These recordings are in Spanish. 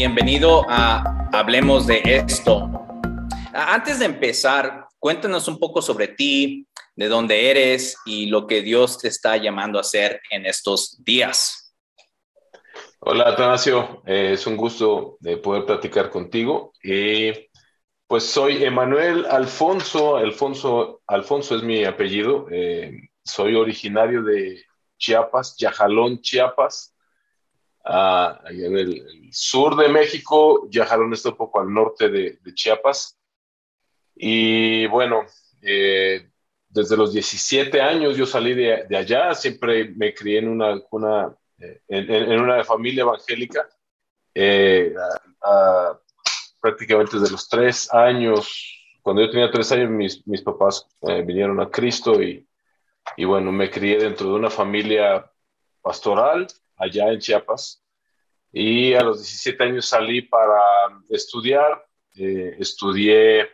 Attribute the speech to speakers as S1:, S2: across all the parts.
S1: Bienvenido a Hablemos de esto. Antes de empezar, cuéntanos un poco sobre ti, de dónde eres y lo que Dios te está llamando a hacer en estos días.
S2: Hola, Atanasio. Eh, es un gusto de poder platicar contigo. pues soy Emanuel Alfonso. Alfonso. Alfonso es mi apellido. Eh, soy originario de Chiapas, Yajalón, Chiapas, ah, en el, sur de México. Yajalón está un poco al norte de, Chiapas. Y bueno, eh, desde los 17 años yo salí de, allá, siempre me crié en una, eh, en, una familia evangélica. Eh, prácticamente desde los tres años, cuando yo tenía tres años, mis, mis papás vinieron a Cristo y, y bueno, me crié dentro de una familia pastoral allá en Chiapas. Y a los 17 años salí para estudiar. Eh, estudié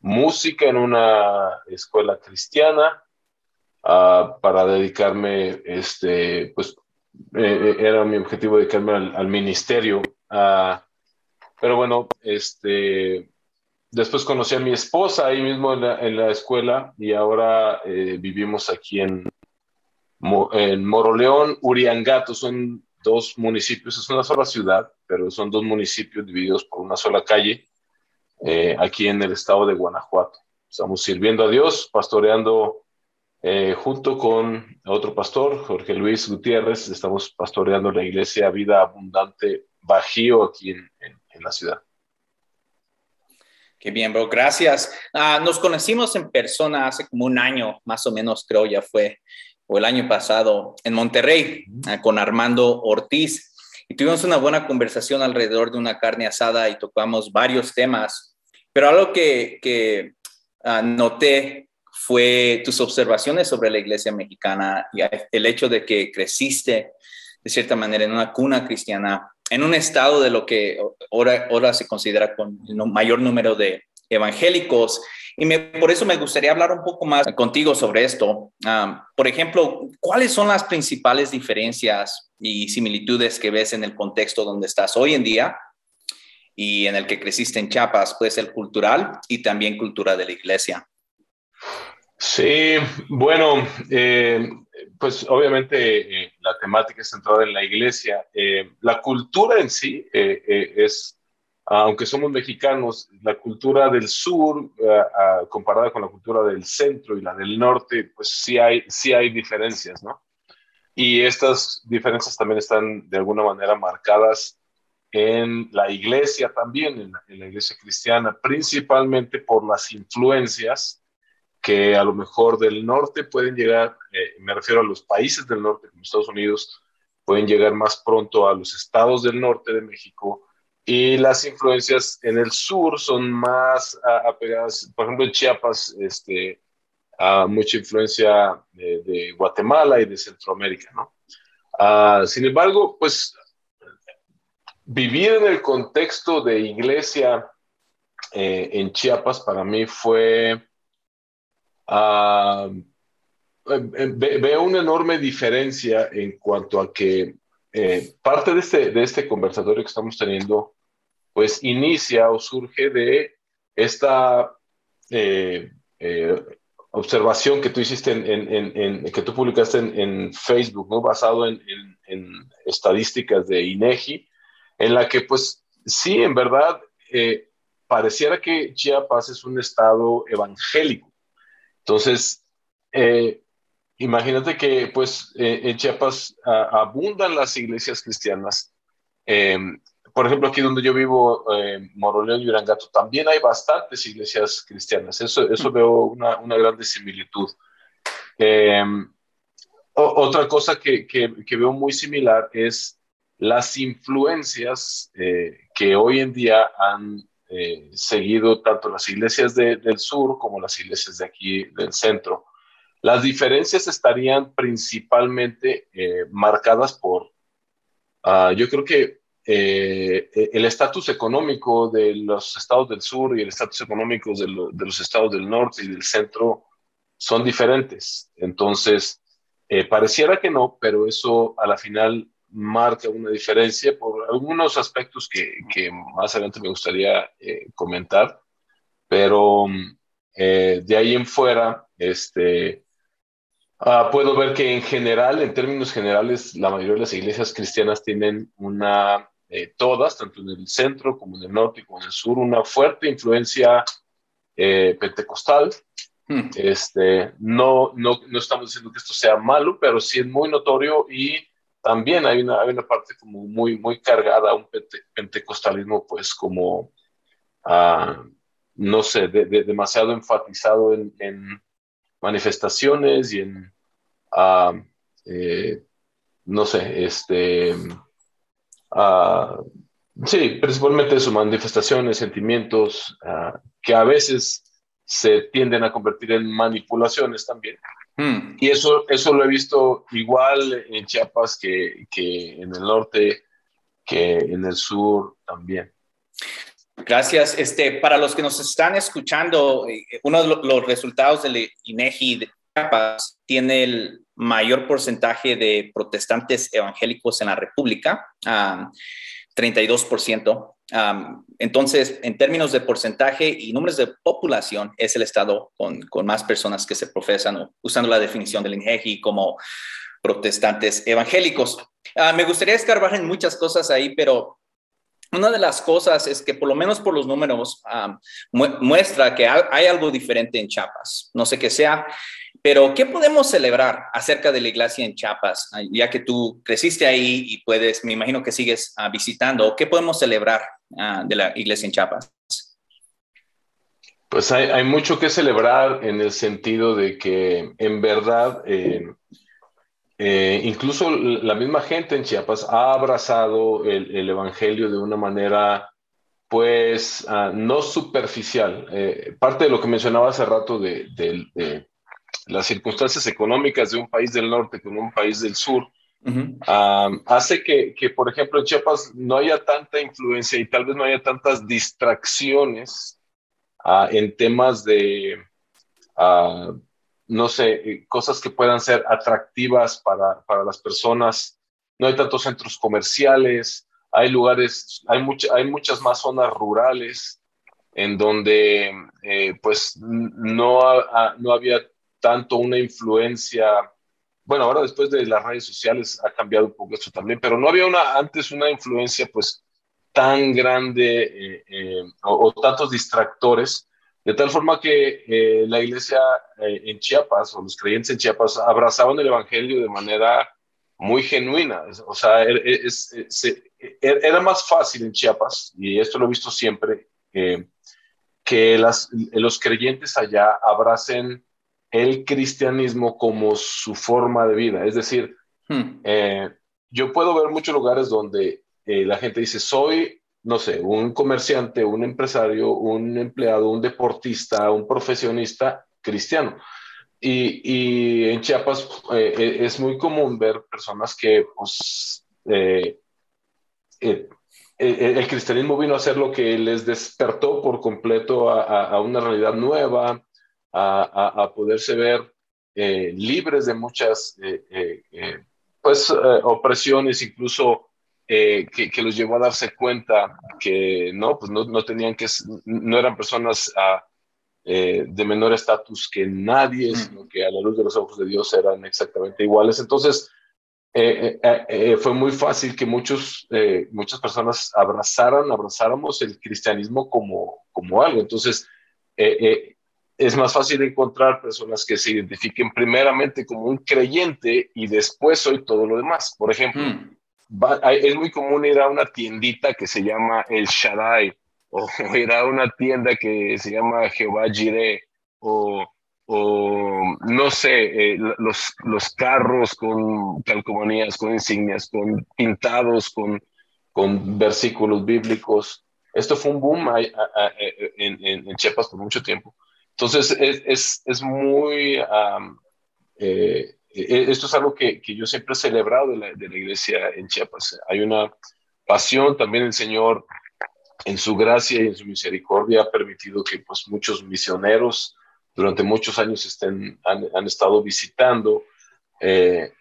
S2: música en una escuela cristiana uh, para dedicarme, este, pues eh, era mi objetivo dedicarme al, ministerio. Uh, pero bueno, este, después conocí a mi esposa ahí mismo en la, escuela y ahora eh, vivimos aquí en, en Moroleón, Uriangato, son dos municipios, es una sola ciudad, pero son dos municipios divididos por una sola calle, eh, aquí en el estado de Guanajuato. Estamos sirviendo a Dios, pastoreando eh, junto con otro pastor, Jorge Luis Gutiérrez, estamos pastoreando la iglesia Vida Abundante Bajío aquí en, en la ciudad.
S1: Qué bien, bro. Gracias. Ah, nos conocimos en persona hace como un año, más o menos, creo ya fue, o el año pasado, en Monterrey, ah, con Armando Ortiz. Y tuvimos una buena conversación alrededor de una carne asada y tocamos varios temas. Pero algo que, que ah, noté fue tus observaciones sobre la iglesia mexicana y el hecho de que creciste de cierta manera en una cuna cristiana en un estado de lo que ahora, ahora se considera con el mayor número de evangélicos. Y por eso me gustaría hablar un poco más contigo sobre esto. por ejemplo, ¿cuáles son las principales diferencias y similitudes que ves en el contexto donde estás hoy en día y en el que creciste en Chiapas? Puede ser cultural y también cultura de la iglesia.
S2: Sí, bueno, eh, pues obviamente eh, la temática es centrada en la iglesia. Eh, la cultura en sí es, aunque somos mexicanos, la cultura del sur comparada con la cultura del centro y la del norte, pues sí hay, sí hay diferencias, ¿no? Y estas diferencias también están de alguna manera marcadas en la iglesia también, en la, en la iglesia cristiana, principalmente por las influencias que a lo mejor del norte pueden llegar, eh, me refiero a los países del norte, como Estados Unidos, pueden llegar más pronto a los estados del norte de México y las influencias en el sur son más apegadas, por ejemplo, en Chiapas, este, a mucha influencia de, Guatemala y de Centroamérica, ¿no? Ah, sin embargo, pues vivir en el contexto de iglesia eh, en Chiapas para mí fue eh, veo una enorme diferencia en cuanto a que eh, parte de este, de este conversatorio que estamos teniendo, pues inicia o surge de esta eh, observación que tú hiciste en, que tú publicaste en, Facebook, ¿no? Basado en, estadísticas de INEGI, en la que pues sí, en verdad, pareciera que Chiapas es un estado evangélico entonces, eh, imagínate que pues eh, en Chiapas abundan las iglesias cristianas. Em, por ejemplo, aquí donde yo vivo, eh, Moroleón y Urangato, también hay bastantes iglesias cristianas. Eso, eso veo una, una grande similitud. Em, otra cosa que, que, veo muy similar es las influencias que hoy en día han eh, seguido tanto las iglesias del sur como las iglesias de aquí del centro. Las diferencias estarían principalmente eh, marcadas por, ah, yo creo que eh, el estatus económico de los estados del sur y el estatus económico de, los estados del norte y del centro son diferentes. Entonces, pareciera que no, pero eso a la final marca una diferencia por algunos aspectos que, más adelante me gustaría eh, comentar, pero eh, de ahí en fuera, este, ah, puedo ver que en general, en términos generales, la mayoría de las iglesias cristianas tienen una, eh, todas, tanto en el centro como en el norte como en el sur, una fuerte influencia pentecostal. Hmm. Este, no, no, no estamos diciendo que esto sea malo, pero sí es muy notorio y también hay una, hay una parte como muy, muy cargada, un pentecostalismo pues como, uh, no sé, demasiado enfatizado en, en, manifestaciones y en, uh, eh, no sé, este, uh, sí, principalmente sus manifestaciones, sentimientos, que a veces se tienden a convertir en manipulaciones también. Hmm. Y eso, eso lo he visto igual en Chiapas que, que en el norte, que en el sur también.
S1: Gracias. Este, para los que nos están escuchando, eh, uno de los resultados del INEGI de Chiapas tiene el mayor porcentaje de protestantes evangélicos en la República, 32% entonces, en términos de porcentaje y números de población, es el estado con, con más personas que se profesan, usando la definición del INEGI como protestantes evangélicos. Ah, me gustaría escarbar en muchas cosas ahí, pero una de las cosas es que por lo menos por los números muestra que hay algo diferente en Chiapas. No sé qué sea, pero ¿qué podemos celebrar acerca de la iglesia en Chiapas? Ah, ya que tú creciste ahí y puedes, me imagino que sigues ah, visitando, ¿qué podemos celebrar ah, de la iglesia en Chiapas?
S2: Pues hay, mucho que celebrar en el sentido de que en verdad, eh, eh, incluso la misma gente en Chiapas ha abrazado el, Evangelio de una manera pues no superficial. Eh, parte de lo que mencionaba hace rato de, de, las circunstancias económicas de un país del norte con un país del sur, hace que, que, por ejemplo, en Chiapas no haya tanta influencia y tal vez no haya tantas distracciones uh, en temas de, uh, no sé, cosas que puedan ser atractivas para, para, las personas. No hay tantos centros comerciales, hay lugares, hay, mucha, hay muchas más zonas rurales en donde eh, pues no, no había tanto una influencia, bueno, ahora después de las redes sociales ha cambiado un poco esto también, pero no había una, antes una influencia pues tan grande eh, eh, o, tantos distractores, de tal forma que eh, la iglesia en Chiapas o los creyentes en Chiapas abrazaban el Evangelio de manera muy genuina, o sea, er, er, er, era más fácil en Chiapas, y esto lo he visto siempre, que las, los creyentes allá abracen el cristianismo como su forma de vida. Es decir, hmm. eh, yo puedo ver muchos lugares donde eh, la gente dice, soy, no sé, un comerciante, un empresario, un empleado, un deportista, un profesionista cristiano. Y, en Chiapas eh, es muy común ver personas que, pues, el cristianismo vino a ser lo que les despertó por completo a una realidad nueva, a, poderse ver eh, libres de muchas eh, eh, pues, opresiones, incluso que, que, los llevó a darse cuenta que no, pues no, no tenían que, no eran personas ah, de menor estatus que nadie, mm. sino que a la luz de los ojos de Dios eran exactamente iguales. Entonces, fue muy fácil que muchos, muchas personas abrazaran, abrazáramos el cristianismo como, como algo. Entonces, es más fácil encontrar personas que se identifiquen primeramente como un creyente y después soy todo lo demás. Por ejemplo, hmm. es muy común ir a una tiendita que se llama El Shaddai o ir a una tienda que se llama Jehová Jireh o, o no sé, eh, los, los carros con calcomanías, con insignias, con pintados, con, con versículos bíblicos. Esto fue un boom en, en, en Chiapas por mucho tiempo. Entonces, es, es, muy... Eh, e, esto es algo que, que, yo siempre he celebrado de la, de la iglesia en Chiapas. Hay una pasión, también el Señor en su gracia y en su misericordia ha permitido que pues, muchos misioneros durante muchos años estén, han, han estado visitando eh,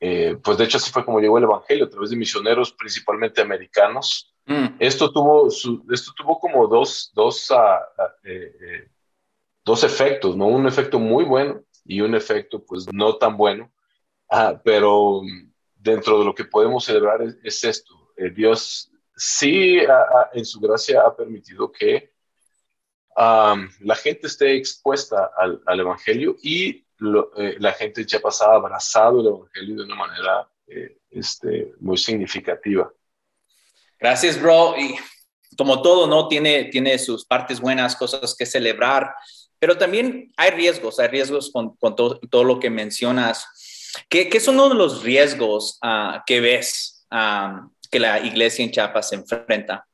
S2: eh, pues de hecho así fue como llegó el Evangelio, a través de misioneros principalmente americanos. Mm. Esto, tuvo esto tuvo como dos, dos, ah, ah, dos efectos, ¿no? Un efecto muy bueno y un efecto pues no tan bueno, ah, pero dentro de lo que podemos celebrar es, esto. Dios sí en su gracia ha permitido que la gente esté expuesta al, al Evangelio y eh, la gente ya pasaba abrazado el Evangelio de una manera eh, este, muy significativa.
S1: Gracias, bro. Y como todo, ¿no? Tiene, tiene sus partes buenas, cosas que celebrar, pero también hay riesgos, hay riesgos con, con todo, todo, lo que mencionas. ¿Qué, ¿Qué, son los riesgos uh, que ves um, que la iglesia en Chiapas se enfrenta?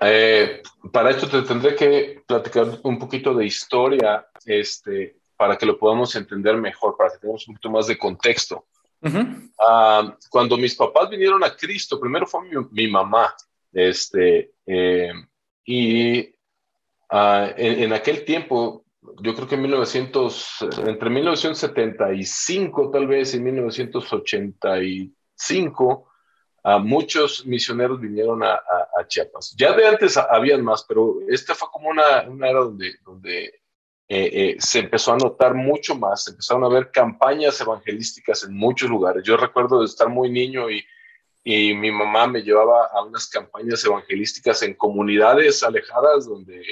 S2: eh, para esto te tendré que platicar un poquito de historia este, para que lo podamos entender mejor, para que tengamos un poquito más de contexto. Uh, cuando mis papás vinieron a Cristo, primero fue mi, mi mamá, este, eh, y uh, en, en, aquel tiempo, yo creo que en 1900, entre 1975 tal vez y 1985, uh, muchos misioneros vinieron a, a, a, Chiapas. Ya de antes habían más, pero esta fue como una, una era donde, donde eh, eh, se empezó a notar mucho más, se empezaron a ver campañas evangelísticas en muchos lugares. Yo recuerdo de estar muy niño y, y mi mamá me llevaba a unas campañas evangelísticas en comunidades alejadas donde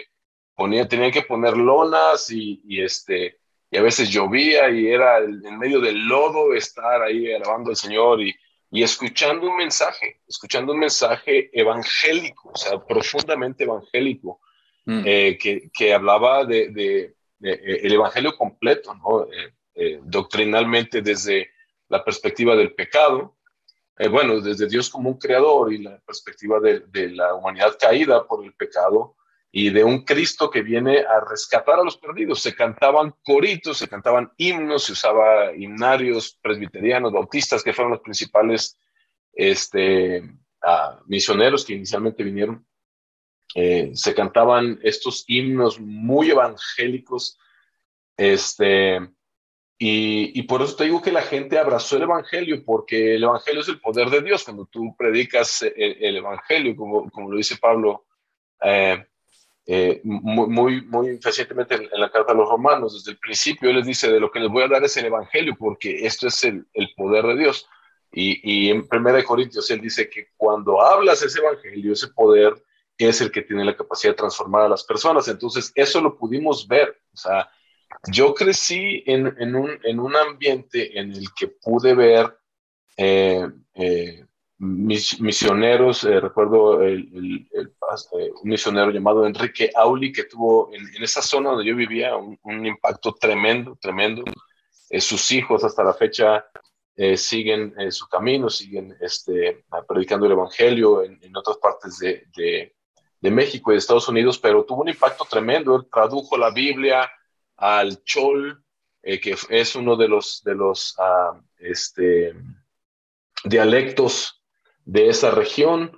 S2: ponía, tenían que poner lonas y, y, este, y a veces llovía y era en medio del lodo estar ahí alabando al Señor y, y escuchando un mensaje, escuchando un mensaje evangélico, o sea, profundamente evangélico, mm. eh, que, que, hablaba de, de, eh, el Evangelio completo, ¿no? Eh, eh, doctrinalmente desde la perspectiva del pecado, bueno, desde Dios como un creador y la perspectiva de, de, la humanidad caída por el pecado y de un Cristo que viene a rescatar a los perdidos. Se cantaban coritos, se cantaban himnos, se usaba himnarios presbiterianos, bautistas, que fueron los principales este, ah, misioneros que inicialmente vinieron eh, se cantaban estos himnos muy evangélicos, este, y, por eso te digo que la gente abrazó el Evangelio, porque el Evangelio es el poder de Dios. Cuando tú predicas el, Evangelio, como, como, lo dice Pablo eh, eh, muy, muy, muy recientemente en, la carta a los romanos, desde el principio él les dice, de lo que les voy a dar es el Evangelio, porque esto es el, el poder de Dios. Y, y en 1 Corintios él dice que cuando hablas ese Evangelio, ese poder, es el que tiene la capacidad de transformar a las personas. Entonces, eso lo pudimos ver. O sea, yo crecí en, en, un, en un, ambiente en el que pude ver eh, eh, mis, misioneros, eh, recuerdo el, el, el, un misionero llamado Enrique Auli que tuvo en, en esa zona donde yo vivía un, un impacto tremendo, tremendo. sus hijos hasta la fecha siguen su camino, siguen este, predicando el Evangelio en, en otras partes de, de, de México y de Estados Unidos, pero tuvo un impacto tremendo. Él tradujo la Biblia al chol, eh, que es uno de los, de los uh, este, dialectos de esa región.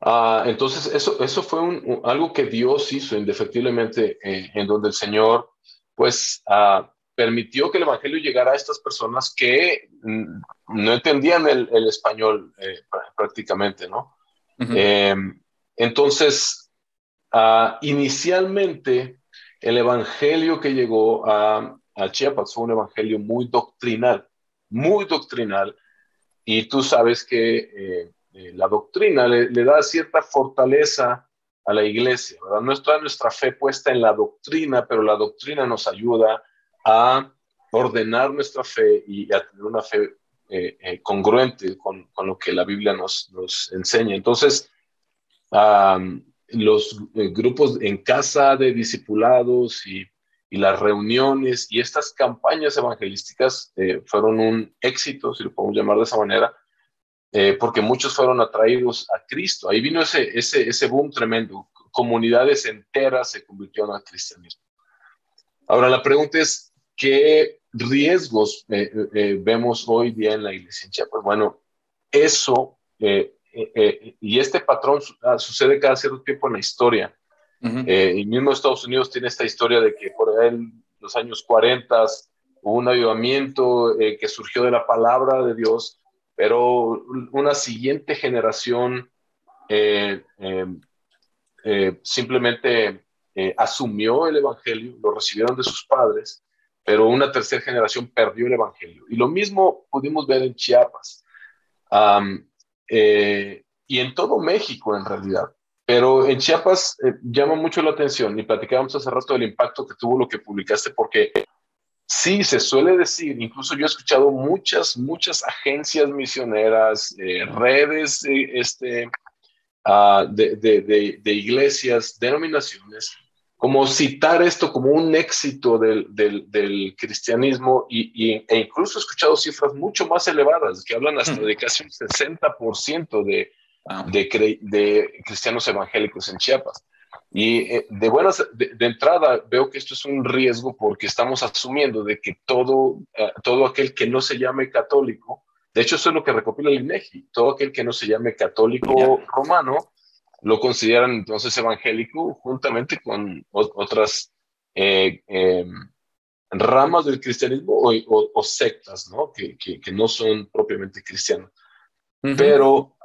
S2: Uh, entonces, eso, eso fue un, algo que Dios hizo indefectiblemente, eh, en donde el Señor, pues, uh, permitió que el Evangelio llegara a estas personas que mm, no entendían el, el español eh, prácticamente, ¿no? Uh -huh. Entonces, uh, inicialmente, el evangelio que llegó a, a, Chiapas fue un evangelio muy doctrinal, muy doctrinal, y tú sabes que eh, eh, la doctrina le, da cierta fortaleza a la iglesia, ¿verdad? No está nuestra fe puesta en la doctrina, pero la doctrina nos ayuda a ordenar nuestra fe y a tener una fe eh, congruente con, con, lo que la Biblia nos, nos enseña. Entonces, los grupos en casa de discipulados y, y, las reuniones y estas campañas evangelísticas eh, fueron un éxito, si lo podemos llamar de esa manera, eh, porque muchos fueron atraídos a Cristo. Ahí vino ese, ese, ese boom tremendo. Comunidades enteras se convirtieron al cristianismo. Ahora la pregunta es, ¿qué riesgos eh, eh, vemos hoy día en la iglesia? Pues bueno, eso eh, eh, eh, y este patrón uh, sucede cada cierto tiempo en la historia. Uh -huh. eh, y mismo Estados Unidos tiene esta historia de que por ahí los años 40 un avivamiento que surgió de la palabra de Dios, pero una siguiente generación simplemente asumió el Evangelio, lo recibieron de sus padres, pero una tercera generación perdió el Evangelio. Y lo mismo pudimos ver en Chiapas y en todo México en realidad. Pero en Chiapas eh, llama mucho la atención y platicábamos hace rato del impacto que tuvo lo que publicaste porque sí, se suele decir, incluso yo he escuchado muchas, muchas agencias misioneras, eh, redes este, uh, de, de, de, iglesias, denominaciones, como citar esto como un éxito del, del, del cristianismo y, e incluso he escuchado cifras mucho más elevadas que hablan hasta de casi un 60% de de, de, cristianos evangélicos en Chiapas. Y eh, de buenas, de, entrada veo que esto es un riesgo porque estamos asumiendo de que todo, eh, todo aquel que no se llame católico, de hecho eso es lo que recopila el INEGI, todo aquel que no se llame católico romano lo consideran entonces evangélico juntamente con otras eh, em, ramas del cristianismo o, sectas, ¿no? Que, que, no son propiamente cristianos. Pero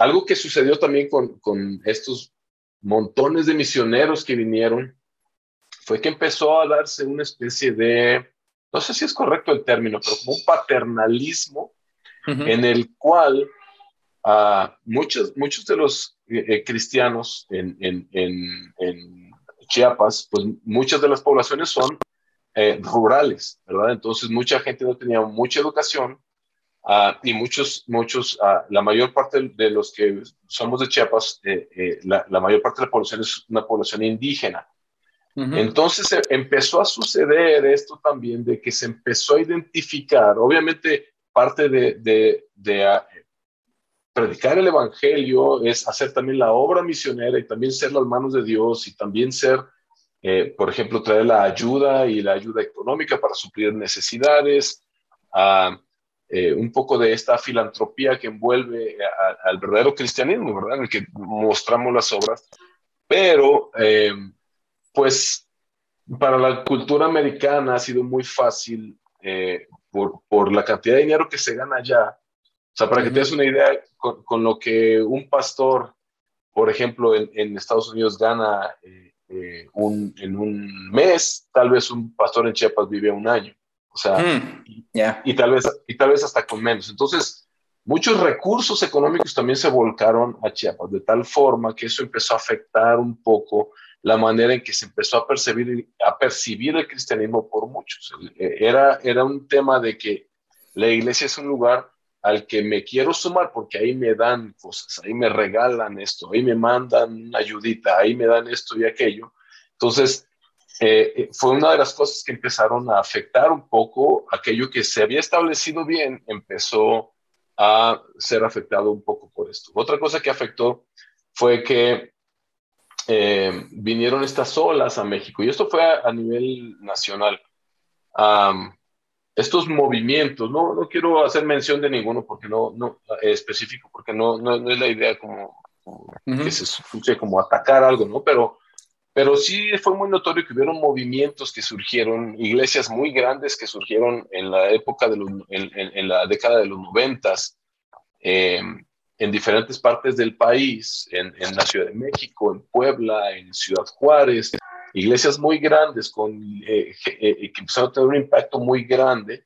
S2: algo que sucedió también con, con estos montones de misioneros que vinieron fue que empezó a darse una especie de, no sé si es correcto el término, pero como un paternalismo en el cual uh, muchos, muchos de los eh, eh, cristianos en, en, en, Chiapas, pues muchas de las poblaciones son eh, rurales, ¿verdad? Entonces mucha gente no tenía mucha educación Ah, y muchos, muchos, ah, la mayor parte de los que somos de Chiapas, eh, eh, la, la, mayor parte de la población es una población indígena. Entonces eh, empezó a suceder esto también de que se empezó a identificar, obviamente parte de, de, de ah, predicar el Evangelio es hacer también la obra misionera y también ser las manos de Dios y también ser, por ejemplo, traer la ayuda y la ayuda económica para suplir necesidades. Eh, un poco de esta filantropía que envuelve al verdadero cristianismo, ¿verdad? En el que mostramos las obras. Pero, eh, pues, para la cultura americana ha sido muy fácil eh, por, por, la cantidad de dinero que se gana allá. O sea, para que te des una idea, con, lo que un pastor, por ejemplo, en, en Estados Unidos gana un, en un mes, tal vez un pastor en Chiapas vive un año. O sea, hmm, y, tal vez, y tal vez hasta con menos. Entonces, muchos recursos económicos también se volcaron a Chiapas, de tal forma que eso empezó a afectar un poco la manera en que se empezó a percibir, a percibir el cristianismo por muchos. Era, era un tema de que la iglesia es un lugar al que me quiero sumar porque ahí me dan cosas, ahí me regalan esto, ahí me mandan una ayudita, ahí me dan esto y aquello. Entonces, eh, eh, fue una de las cosas que empezaron a afectar un poco aquello que se había establecido bien, empezó a ser afectado un poco por esto. Otra cosa que afectó fue que eh, vinieron estas olas a México, y esto fue a, nivel nacional. estos movimientos, no, no quiero hacer mención de ninguno porque no, no específico, porque no, no, es la idea como, que se escuche como atacar algo, ¿no? Pero pero sí fue muy notorio que hubieron movimientos que surgieron, iglesias muy grandes que surgieron en la época de los, en, la década de los noventas, em, en diferentes partes del país, en, la Ciudad de México, en Puebla, en Ciudad Juárez, iglesias muy grandes con, eh, eh, que empezaron a tener un impacto muy grande,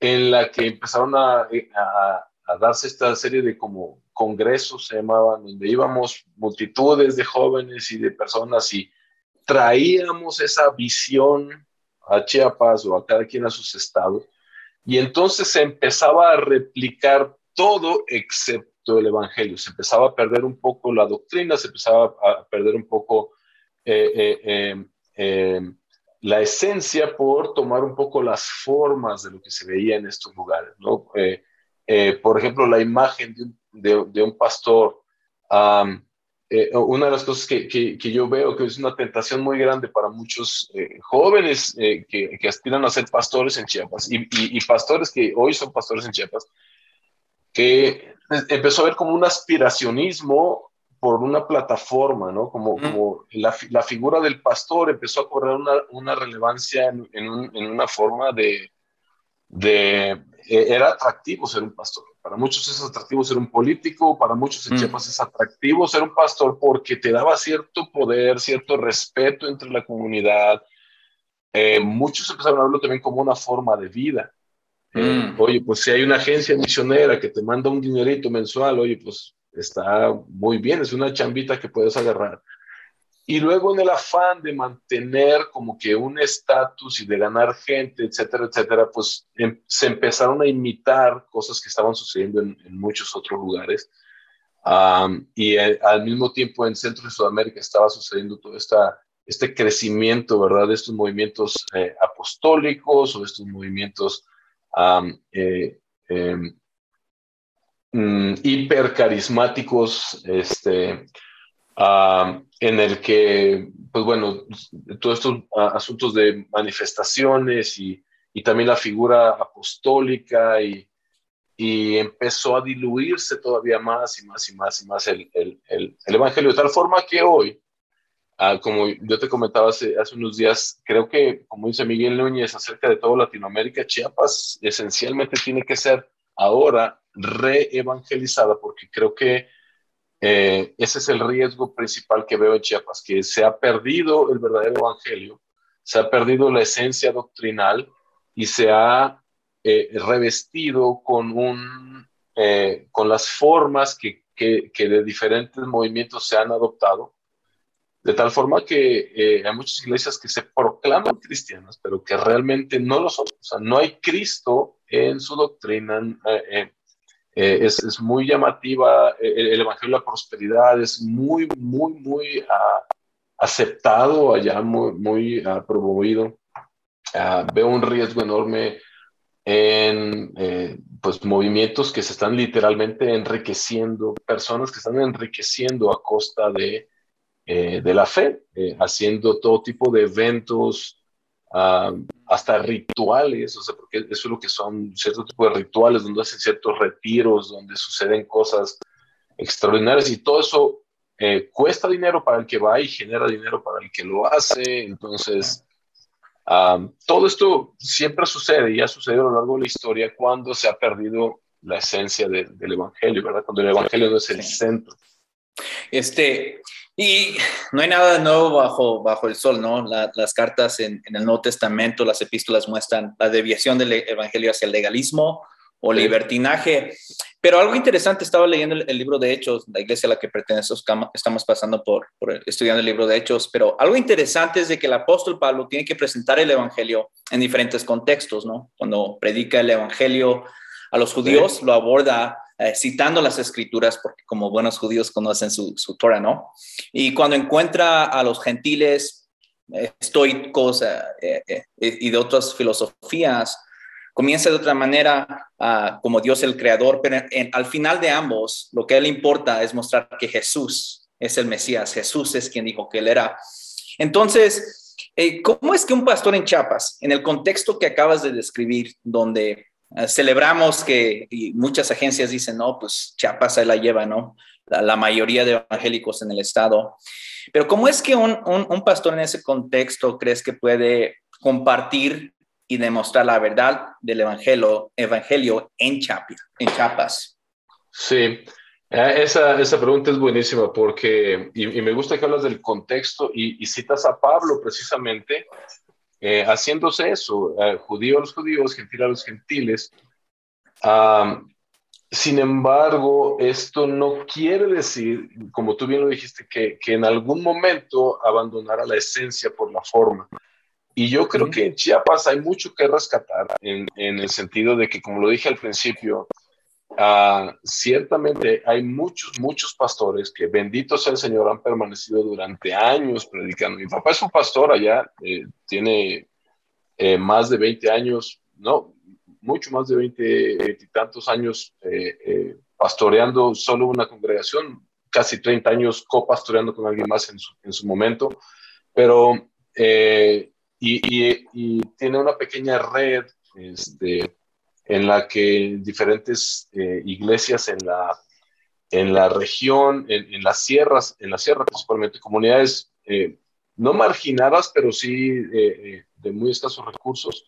S2: en la que empezaron a, a, a darse esta serie de como congresos, se llamaban, donde íbamos multitudes de jóvenes y de personas y traíamos esa visión a Chiapas o a cada quien a sus estados. Y entonces se empezaba a replicar todo excepto el Evangelio. Se empezaba a perder un poco la doctrina, se empezaba a perder un poco eh, eh, eh, la esencia por tomar un poco las formas de lo que se veía en estos lugares. ¿no? Por ejemplo, la imagen de un de, un pastor, eh, una de las cosas que, que, yo veo que es una tentación muy grande para muchos eh, jóvenes eh, que, que, aspiran a ser pastores en Chiapas y, y, pastores que hoy son pastores en Chiapas, que empezó a ver como un aspiracionismo por una plataforma, ¿no? Como, como la, la, figura del pastor empezó a cobrar una, una relevancia en, en, una forma de, de eh, era atractivo ser un pastor. Para muchos es atractivo ser un político, para muchos en mm. Chiapas es atractivo ser un pastor porque te daba cierto poder, cierto respeto entre la comunidad. Eh, muchos empezaron a verlo también como una forma de vida. Eh, mm. Oye, pues si hay una agencia misionera que te manda un dinerito mensual, oye, pues está muy bien, es una chambita que puedes agarrar. Y luego en el afán de mantener como que un estatus y de ganar gente, etcétera, etcétera, pues em, se empezaron a imitar cosas que estaban sucediendo en, muchos otros lugares. y eh, al mismo tiempo en Centro y Sudamérica estaba sucediendo todo esta, este crecimiento, ¿verdad? De estos movimientos eh, apostólicos o estos movimientos eh, em, mm, hipercarismáticos, este, en el que, pues bueno, todos estos asuntos de manifestaciones y, y también la figura apostólica y, y, empezó a diluirse todavía más y más y más y más el, el, el, Evangelio, de tal forma que hoy, ah, como yo te comentaba hace, hace unos días, creo que, como dice Miguel Núñez acerca de toda Latinoamérica, Chiapas esencialmente tiene que ser ahora reevangelizada, porque creo que eh, ese es el riesgo principal que veo en Chiapas, que se ha perdido el verdadero evangelio, se ha perdido la esencia doctrinal y se ha eh, revestido con, un, eh, con las formas que, que, que, de diferentes movimientos se han adoptado, de tal forma que hay muchas iglesias que se proclaman cristianas, pero que realmente no lo son. O sea, no hay Cristo en su doctrina, eh, es, es, muy llamativa, eh, el, Evangelio de la Prosperidad es muy, muy, muy uh, aceptado allá, muy, muy uh, promovido. Uh, veo un riesgo enorme en eh, pues, movimientos que se están literalmente enriqueciendo, personas que están enriqueciendo a costa de, de la fe, haciendo todo tipo de eventos, hasta rituales, o sea, porque eso es lo que son ciertos tipos de rituales donde hacen ciertos retiros, donde suceden cosas extraordinarias y todo eso eh, cuesta dinero para el que va y genera dinero para el que lo hace. Entonces, todo esto siempre sucede y ha sucedido a lo largo de la historia cuando se ha perdido la esencia del Evangelio, ¿verdad? Cuando el Evangelio no es el centro.
S1: Este, y no hay nada de nuevo bajo, bajo el sol, ¿no? las cartas en, el Nuevo Testamento, las epístolas muestran la deviación del evangelio hacia el legalismo o libertinaje. Pero algo interesante, estaba leyendo el, libro de Hechos, la iglesia a la que pertenecemos, estamos pasando por, por, estudiando el libro de Hechos, pero algo interesante es de que el apóstol Pablo tiene que presentar el evangelio en diferentes contextos, ¿no? Cuando predica el evangelio a los judíos, lo aborda eh, citando las escrituras, porque como buenos judíos conocen su, su Torah, ¿no? Y cuando encuentra a los gentiles estoicos eh, eh, y de otras filosofías, comienza de otra manera ah, como Dios el creador, pero al final de ambos, lo que a él importa es mostrar que Jesús es el Mesías, Jesús es quien dijo que él era. Entonces, ¿cómo es que un pastor en Chiapas, en el contexto que acabas de describir, donde eh, celebramos que muchas agencias dicen, no, pues Chiapas ahí la lleva, ¿no? La, mayoría de evangélicos en el estado. Pero ¿cómo es que un, un, pastor en ese contexto crees que puede compartir y demostrar la verdad del evangelio, evangelio en, Chiapas, en Chiapas?
S2: Sí, eh, esa, esa, pregunta es buenísima porque, y, me gusta que hablas del contexto y, y, citas a Pablo precisamente eh, haciéndose eso, eh, judío a los judíos, gentil a los gentiles. sin embargo, esto no quiere decir, como tú bien lo dijiste, que, que en algún momento abandonara la esencia por la forma. Y yo creo que en Chiapas hay mucho que rescatar en, en, el sentido de que, como lo dije al principio, Ah, ciertamente hay muchos, muchos pastores que, bendito sea el Señor, han permanecido durante años predicando. Mi papá es un pastor allá, eh, tiene eh, más de 20 años, no, mucho más de 20 y tantos años eh, pastoreando solo una congregación, casi 30 años copastoreando con alguien más en su, en su momento, pero y, y, y, tiene una pequeña red este, en la que diferentes eh, iglesias en la, en la región, en, las sierras, en la sierra principalmente, comunidades eh, no marginadas, pero sí eh, de muy escasos recursos,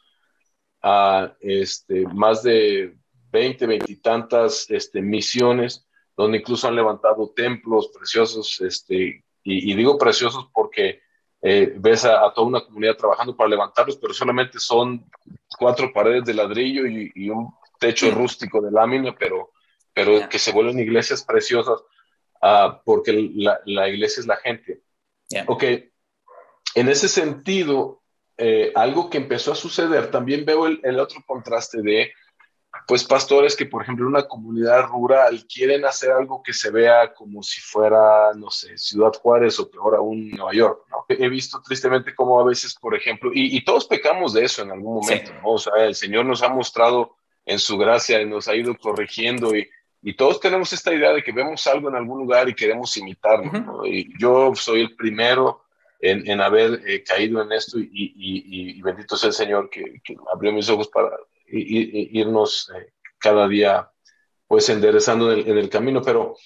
S2: a este, más de 20, 20 y tantas este, misiones, donde incluso han levantado templos preciosos, este, y, digo preciosos porque eh, ves a, toda una comunidad trabajando para levantarlos, pero solamente son cuatro paredes de ladrillo y, un techo rústico de lámina, pero, pero que se vuelven iglesias preciosas uh, porque la, la, iglesia es la gente. Ok, en ese sentido, eh, algo que empezó a suceder, también veo el, el, otro contraste de, pues, pastores que, por ejemplo, en una comunidad rural quieren hacer algo que se vea como si fuera, no sé, Ciudad Juárez o peor aún Nueva York, ¿no? He visto tristemente como a veces, por ejemplo, y, y todos pecamos de eso en algún momento, ¿no? O sea, el Señor nos ha mostrado en su gracia y nos ha ido corrigiendo y, y todos tenemos esta idea de que vemos algo en algún lugar y queremos imitarlo, ¿no? Y yo soy el primero en, haber eh, caído en esto y, bendito sea el Señor que, abrió mis ojos para irnos eh, cada día pues enderezando en el, camino. Pero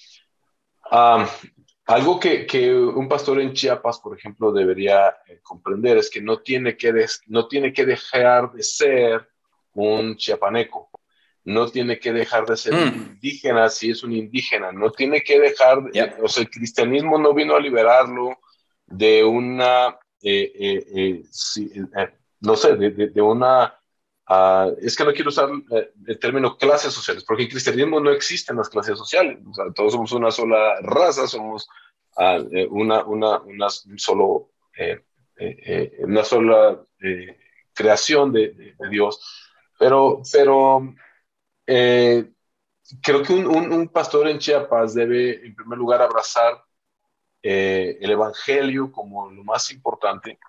S2: algo que, un pastor en Chiapas, por ejemplo, debería eh, comprender es que no tiene que, no tiene que dejar de ser un chiapaneco no tiene que dejar de ser mm. indígena si es un indígena, no tiene que dejar, o sea, el cristianismo no vino a liberarlo, de una, eh, eh, eh, no sé, de, una, ah, es que no quiero usar el término clases sociales, porque en cristianismo no existen las clases sociales, todos somos una sola raza, somos ah, una, una, una, solo, una sola creación de, Dios, pero, pero creo que un, un, pastor en Chiapas debe, en primer lugar, abrazar eh, el Evangelio como lo más importante,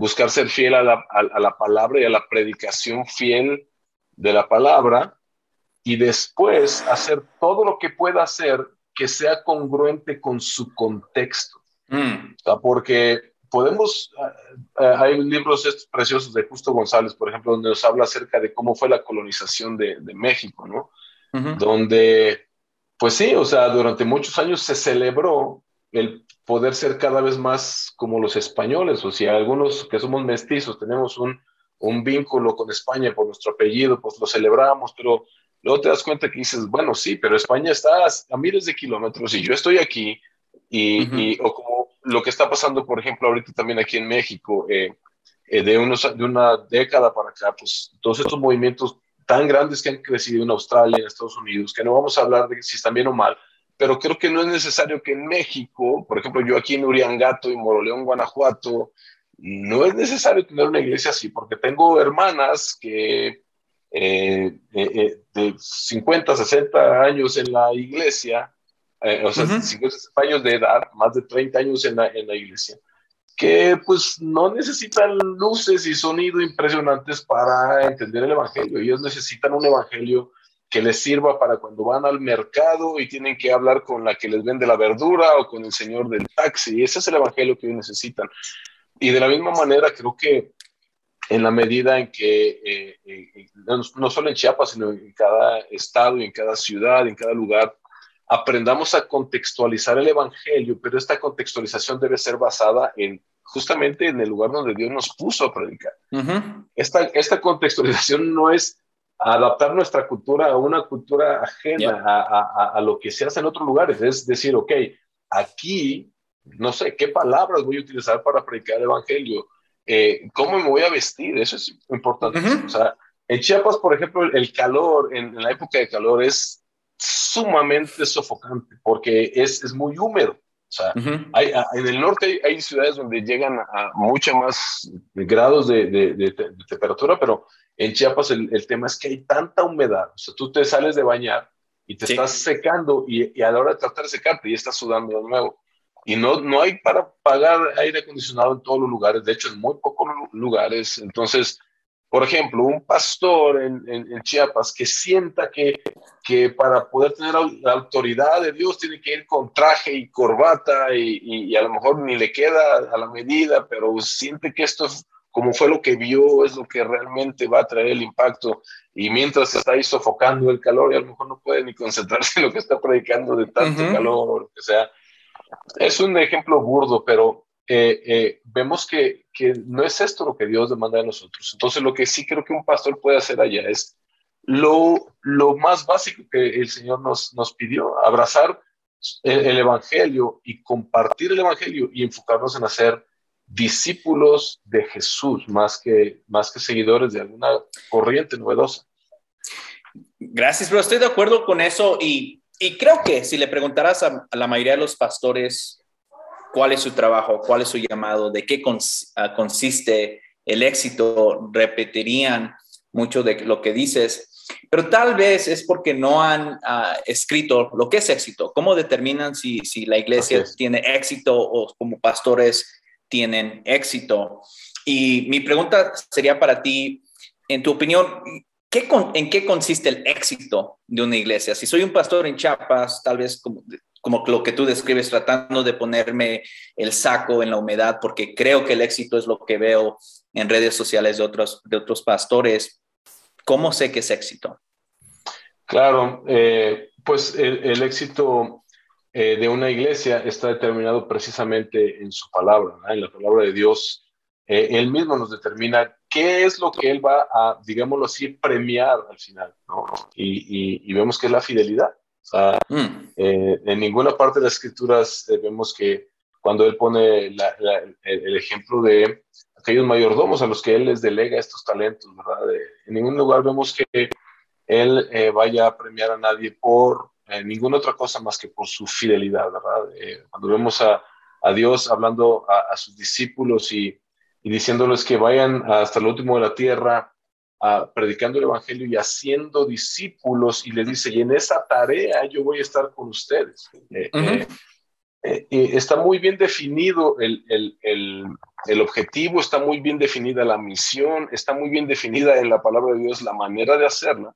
S2: buscar ser fiel a la, a, la, palabra y a la predicación fiel de la palabra y después hacer todo lo que pueda hacer que sea congruente con su contexto. Mm. porque podemos, eh, eh, hay libros estos preciosos de Justo González, por ejemplo, donde nos habla acerca de cómo fue la colonización de, de México, ¿no? Donde, pues sí, o sea, durante muchos años se celebró el poder ser cada vez más como los españoles, o sea, algunos que somos mestizos tenemos un, un vínculo con España por nuestro apellido, pues lo celebramos, pero luego te das cuenta que dices, bueno, sí, pero España está a miles de kilómetros y yo estoy aquí, y, o como lo que está pasando, por ejemplo, ahorita también aquí en México, eh, eh, de, unos, de una década para acá, pues todos estos movimientos tan grandes que han crecido en Australia, en Estados Unidos, que no vamos a hablar de si están bien o mal, pero creo que no es necesario que en México, por ejemplo, yo aquí en Uriangato y Moroleón, Guanajuato, no es necesario tener una iglesia así, porque tengo hermanas que eh, eh, eh, de 50, 60 años en la iglesia, o sea, 50, años de edad, más de 30 años en la, en la iglesia, que pues no necesitan luces y sonido impresionantes para entender el Evangelio. Ellos necesitan un Evangelio que les sirva para cuando van al mercado y tienen que hablar con la que les vende la verdura o con el señor del taxi. Ese es el evangelio que necesitan. Y de la misma manera, creo que en la medida en que, eh, eh, no, solo en Chiapas, sino en cada estado y en cada ciudad, en cada lugar, aprendamos a contextualizar el evangelio, pero esta contextualización debe ser basada en justamente en el lugar donde Dios nos puso a predicar. esta, esta contextualización no es adaptar nuestra cultura a una cultura ajena a, a, lo que se hace en otros lugares. Es decir, ok, aquí, no sé, ¿qué palabras voy a utilizar para predicar el Evangelio? Eh, ¿Cómo me voy a vestir? Eso es importante. O sea, en Chiapas, por ejemplo, el calor, en, la época de calor, es sumamente sofocante porque es, es muy húmedo. O sea, hay, en el norte hay, ciudades donde llegan a mucha más grados de, de, de temperatura, pero en Chiapas el, tema es que hay tanta humedad, o sea, tú te sales de bañar y te estás secando y, a la hora de tratar de secarte ya estás sudando de nuevo. Y no, no hay para pagar aire acondicionado en todos los lugares, de hecho en muy pocos lugares. Entonces, por ejemplo, un pastor en, en, Chiapas que sienta que, que para poder tener la autoridad de Dios tiene que ir con traje y corbata y, y, a lo mejor ni le queda a la medida, pero siente que esto es como fue lo que vio, es lo que realmente va a traer el impacto. Y mientras está ahí sofocando el calor, y a lo mejor no puede ni concentrarse en lo que está predicando de tanto calor, o sea. Es un ejemplo burdo, pero eh, eh, vemos que, que, no es esto lo que Dios demanda de nosotros. Entonces, lo que sí creo que un pastor puede hacer allá es lo, lo más básico que el Señor nos, nos pidió, abrazar el, el Evangelio y compartir el Evangelio y enfocarnos en hacer discípulos de Jesús más que, más que seguidores de alguna corriente novedosa.
S1: Gracias, pero estoy de acuerdo con eso y, y creo que si le preguntaras a, la mayoría de los pastores cuál es su trabajo, cuál es su llamado, de qué ah, consiste el éxito, repetirían mucho de lo que dices. Pero tal vez es porque no han ah, escrito lo que es éxito. ¿Cómo determinan si, si la iglesia tiene éxito o como pastores tienen éxito. Y mi pregunta sería para ti, en tu opinión, ¿qué ¿en qué consiste el éxito de una iglesia? Si soy un pastor en Chiapas, tal vez como, como lo que tú describes, tratando de ponerme el saco en la humedad, porque creo que el éxito es lo que veo en redes sociales de otros, de otros pastores. ¿Cómo sé que es éxito?
S2: Claro, eh, pues el, éxito eh, de una iglesia está determinado precisamente en su palabra, en la palabra de Dios. Eh, él mismo nos determina qué es lo que Él va a, digámoslo así, premiar al final. Y, vemos que es la fidelidad. O sea, mm. eh, en ninguna parte de las escrituras vemos que cuando Él pone el, ejemplo de aquellos mayordomos a los que Él les delega estos talentos, ¿verdad? en ningún lugar vemos que Él vaya a premiar a nadie por eh, ninguna otra cosa más que por su fidelidad, ¿verdad? Eh, cuando vemos a, a, Dios hablando a, sus discípulos y, y, diciéndoles que vayan hasta el último de la tierra, predicando el Evangelio y haciendo discípulos, y les dice, y en esa tarea yo voy a estar con ustedes. Eh, está muy bien definido el, el, el, el, objetivo, está muy bien definida la misión, está muy bien definida en la palabra de Dios la manera de hacerla.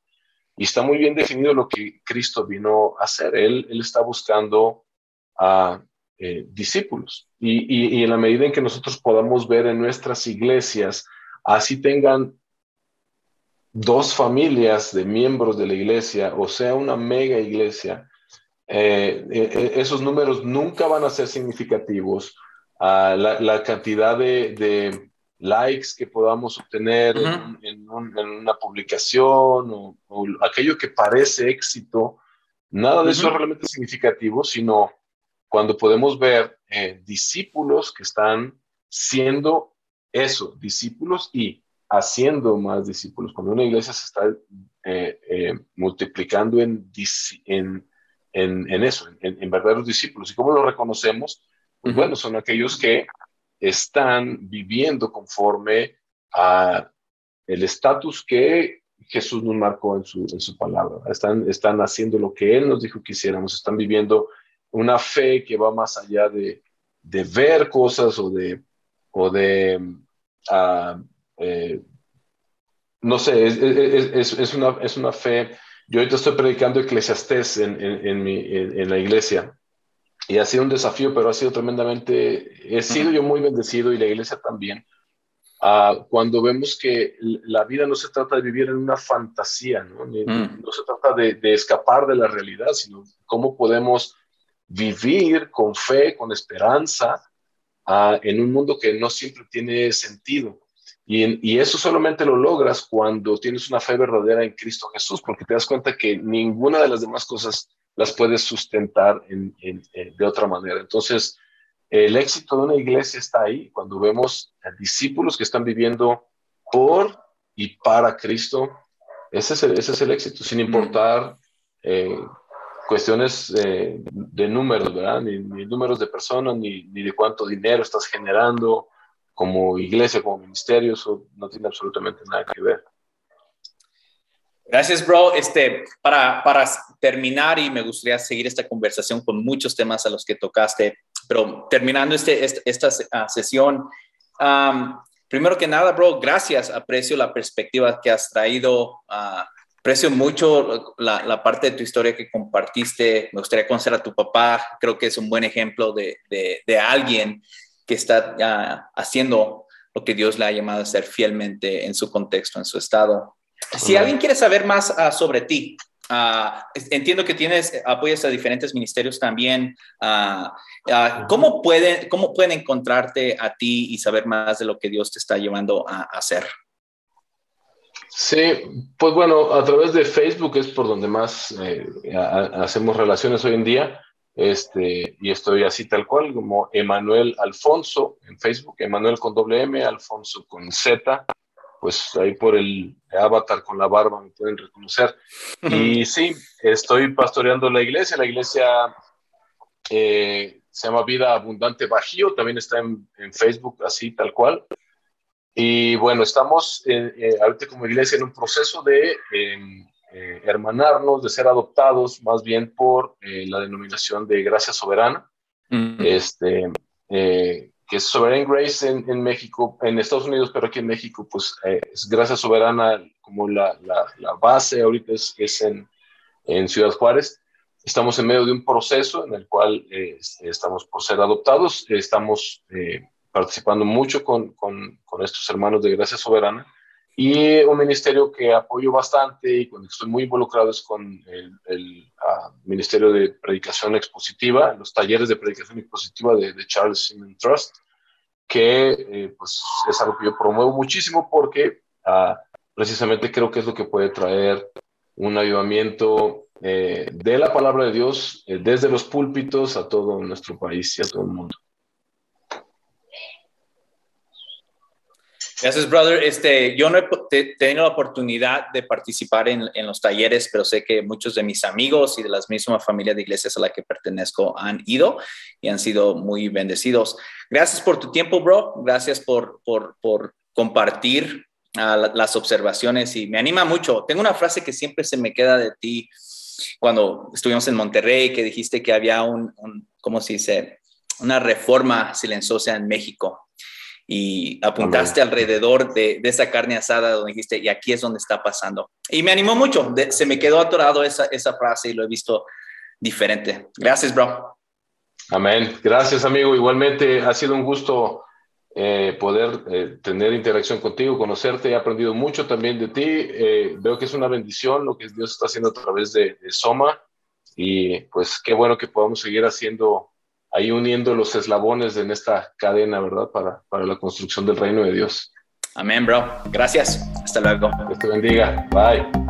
S2: Y está muy bien definido lo que Cristo vino a hacer. Él, él está buscando a eh, discípulos. Y, y, en la medida en que nosotros podamos ver en nuestras iglesias, así tengan dos familias de miembros de la iglesia, o sea, una mega iglesia, eh, eh, esos números nunca van a ser significativos. Ah, la, la, cantidad de, de likes que podamos obtener en, una publicación o, aquello que parece éxito, nada de eso es realmente significativo, sino cuando podemos ver eh, discípulos que están siendo eso, discípulos y haciendo más discípulos. Cuando una iglesia se está eh, eh, multiplicando en, en, en, eso, en, verdaderos discípulos. ¿Y cómo lo reconocemos? Pues bueno, son aquellos que están viviendo conforme a el estatus que Jesús nos marcó en su, en su palabra. Están, están haciendo lo que Él nos dijo que hiciéramos, están viviendo una fe que va más allá de, de ver cosas o de, o de uh, eh, no sé, es, es, es, una, es una fe. Yo ahorita estoy predicando Eclesiastés en, en, en, mi, en la iglesia y ha sido un desafío, pero ha sido tremendamente, he sido yo muy bendecido y la iglesia también, uh, cuando vemos que la vida no se trata de vivir en una fantasía, no, mm. no se trata de, de, escapar de la realidad, sino cómo podemos vivir con fe, con esperanza, uh, en un mundo que no siempre tiene sentido. Y, y, eso solamente lo logras cuando tienes una fe verdadera en Cristo Jesús, porque te das cuenta que ninguna de las demás cosas las puedes sustentar en, de otra manera. Entonces, el éxito de una iglesia está ahí cuando vemos a discípulos que están viviendo por y para Cristo. Ese es el, ese es el éxito, sin importar eh, cuestiones eh, de números, ¿verdad? Ni, números de personas, ni, ni, de cuánto dinero estás generando como iglesia, como ministerio, eso no tiene absolutamente nada que ver.
S1: Gracias, bro. Este, para, para terminar, y me gustaría seguir esta conversación con muchos temas a los que tocaste, pero terminando este, este esta ah, sesión, primero que nada, bro, gracias. Aprecio la perspectiva que has traído. Uh, aprecio mucho la, la, parte de tu historia que compartiste. Me gustaría conocer a tu papá. Creo que es un buen ejemplo de, de, de alguien que está uh, haciendo lo que Dios le ha llamado a hacer fielmente en su contexto, en su estado. Si alguien quiere saber más ah, sobre ti, ah, entiendo que tienes apoyos a diferentes ministerios también. Ah, ¿cómo, pueden, ¿Cómo pueden encontrarte a ti y saber más de lo que Dios te está llevando a, hacer?
S2: Sí, pues bueno, a través de Facebook es por donde más eh, hacemos relaciones hoy en día. Este, y estoy así tal cual, como Emanuel Alfonso en Facebook, Emanuel con doble M, Alfonso con Z, pues ahí por el avatar con la barba me pueden reconocer. Y sí, estoy pastoreando la iglesia, la iglesia eh, se llama Vida Abundante Bajío, también está en, Facebook así tal cual. Y bueno, estamos eh, ahorita como iglesia en un proceso de em, eh, hermanarnos, de ser adoptados más bien por eh, la denominación de gracia soberana, este, eh, que es Sovereign Grace en, México, en Estados Unidos, pero aquí en México, pues es gracia soberana como la, la, base ahorita es, es en, en, Ciudad Juárez. Estamos en medio de un proceso en el cual este, estamos por ser adoptados, estamos participando mucho con, con, con estos hermanos de gracia soberana y un ministerio que apoyo bastante y con el que estoy muy involucrado es con el, ah, Ministerio de Predicación Expositiva, los talleres de predicación expositiva de, Charles Simmons Trust, que eh, pues es algo que yo promuevo muchísimo porque ah, precisamente creo que es lo que puede traer un avivamiento eh, de la palabra de Dios eh, desde los púlpitos a todo nuestro país y a todo el mundo.
S1: Gracias, brother. Este, yo no he tenido la oportunidad de participar en, en, los talleres, pero sé que muchos de mis amigos y de las mismas familias de iglesias a la que pertenezco han ido y han sido muy bendecidos. Gracias por tu tiempo, bro. Gracias por, por, por compartir uh, las observaciones y me anima mucho. Tengo una frase que siempre se me queda de ti cuando estuvimos en Monterrey, que dijiste que había un, un ¿cómo se dice? Una reforma silenciosa en México y apuntaste alrededor de, esa carne asada donde dijiste, y aquí es donde está pasando. Y me animó mucho, se me quedó atorado esa, esa frase y lo he visto diferente. Gracias, bro.
S2: Amén. Gracias, amigo. Igualmente ha sido un gusto eh, poder eh, tener interacción contigo, conocerte. He aprendido mucho también de ti. Eh, veo que es una bendición lo que Dios está haciendo a través de, de Soma. Y pues qué bueno que podamos seguir haciendo ahí uniendo los eslabones en esta cadena, ¿verdad? Para, para la construcción del reino de Dios.
S1: Amén, bro. Gracias. Hasta luego.
S2: Dios te bendiga. Bye.